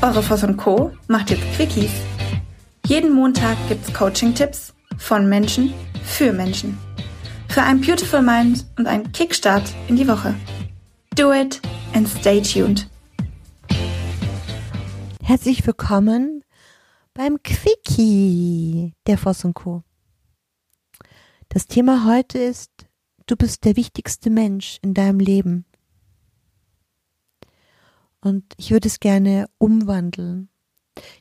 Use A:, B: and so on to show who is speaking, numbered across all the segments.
A: Eure Voss und Co. macht jetzt Quickies. Jeden Montag gibt's Coaching-Tipps von Menschen für Menschen. Für ein Beautiful Mind und einen Kickstart in die Woche. Do it and stay tuned.
B: Herzlich willkommen beim Quickie der Voss und Co. Das Thema heute ist, du bist der wichtigste Mensch in deinem Leben. Und ich würde es gerne umwandeln.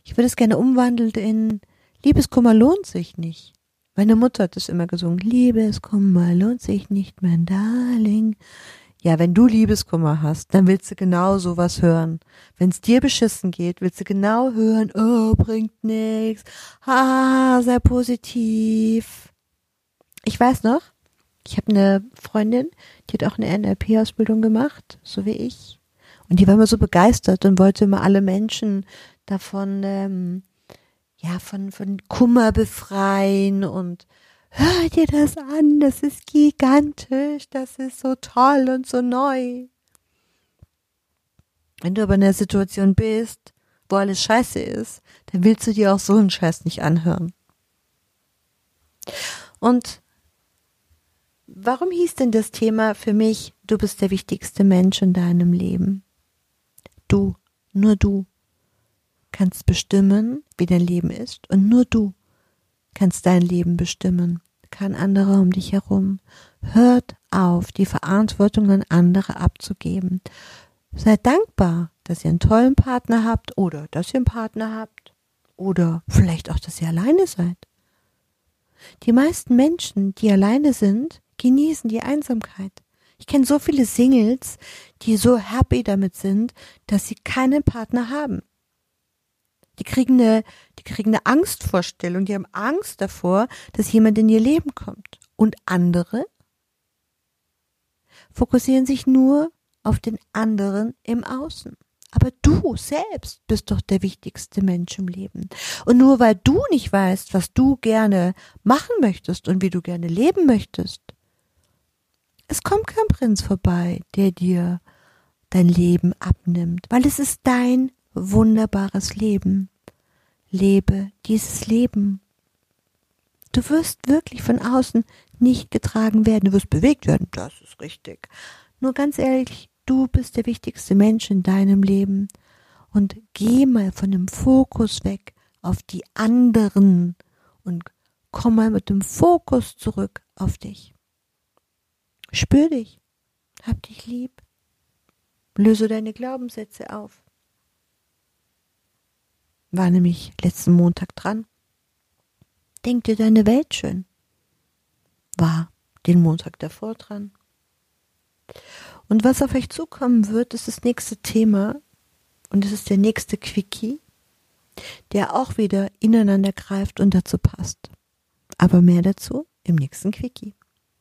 B: Ich würde es gerne umwandeln in Liebeskummer lohnt sich nicht. Meine Mutter hat es immer gesungen. Liebeskummer lohnt sich nicht, mein Darling. Ja, wenn du Liebeskummer hast, dann willst du genau sowas hören. Wenn es dir beschissen geht, willst du genau hören, oh, bringt nix. Ah, sei positiv. Ich weiß noch, ich habe eine Freundin, die hat auch eine NLP-Ausbildung gemacht, so wie ich. Und die war immer so begeistert und wollte immer alle Menschen davon, ähm, ja, von, von Kummer befreien und hör dir das an, das ist gigantisch, das ist so toll und so neu. Wenn du aber in der Situation bist, wo alles scheiße ist, dann willst du dir auch so einen Scheiß nicht anhören. Und warum hieß denn das Thema für mich, du bist der wichtigste Mensch in deinem Leben? Du, nur du kannst bestimmen, wie dein Leben ist und nur du kannst dein Leben bestimmen, kein anderer um dich herum. Hört auf, die Verantwortung an andere abzugeben. Seid dankbar, dass ihr einen tollen Partner habt oder dass ihr einen Partner habt oder vielleicht auch, dass ihr alleine seid. Die meisten Menschen, die alleine sind, genießen die Einsamkeit. Ich kenne so viele Singles, die so happy damit sind, dass sie keinen Partner haben. Die kriegen eine, die kriegen eine Angstvorstellung, die haben Angst davor, dass jemand in ihr Leben kommt. Und andere fokussieren sich nur auf den anderen im Außen. Aber du selbst bist doch der wichtigste Mensch im Leben. Und nur weil du nicht weißt, was du gerne machen möchtest und wie du gerne leben möchtest, es kommt kein Prinz vorbei, der dir dein Leben abnimmt, weil es ist dein wunderbares Leben. Lebe dieses Leben. Du wirst wirklich von außen nicht getragen werden, du wirst bewegt werden, das ist richtig. Nur ganz ehrlich, du bist der wichtigste Mensch in deinem Leben und geh mal von dem Fokus weg auf die anderen und komm mal mit dem Fokus zurück auf dich. Spür dich. Hab dich lieb. Löse deine Glaubenssätze auf. War nämlich letzten Montag dran. Denk dir deine Welt schön. War den Montag davor dran. Und was auf euch zukommen wird, ist das nächste Thema. Und es ist der nächste Quickie, der auch wieder ineinander greift und dazu passt. Aber mehr dazu im nächsten Quickie.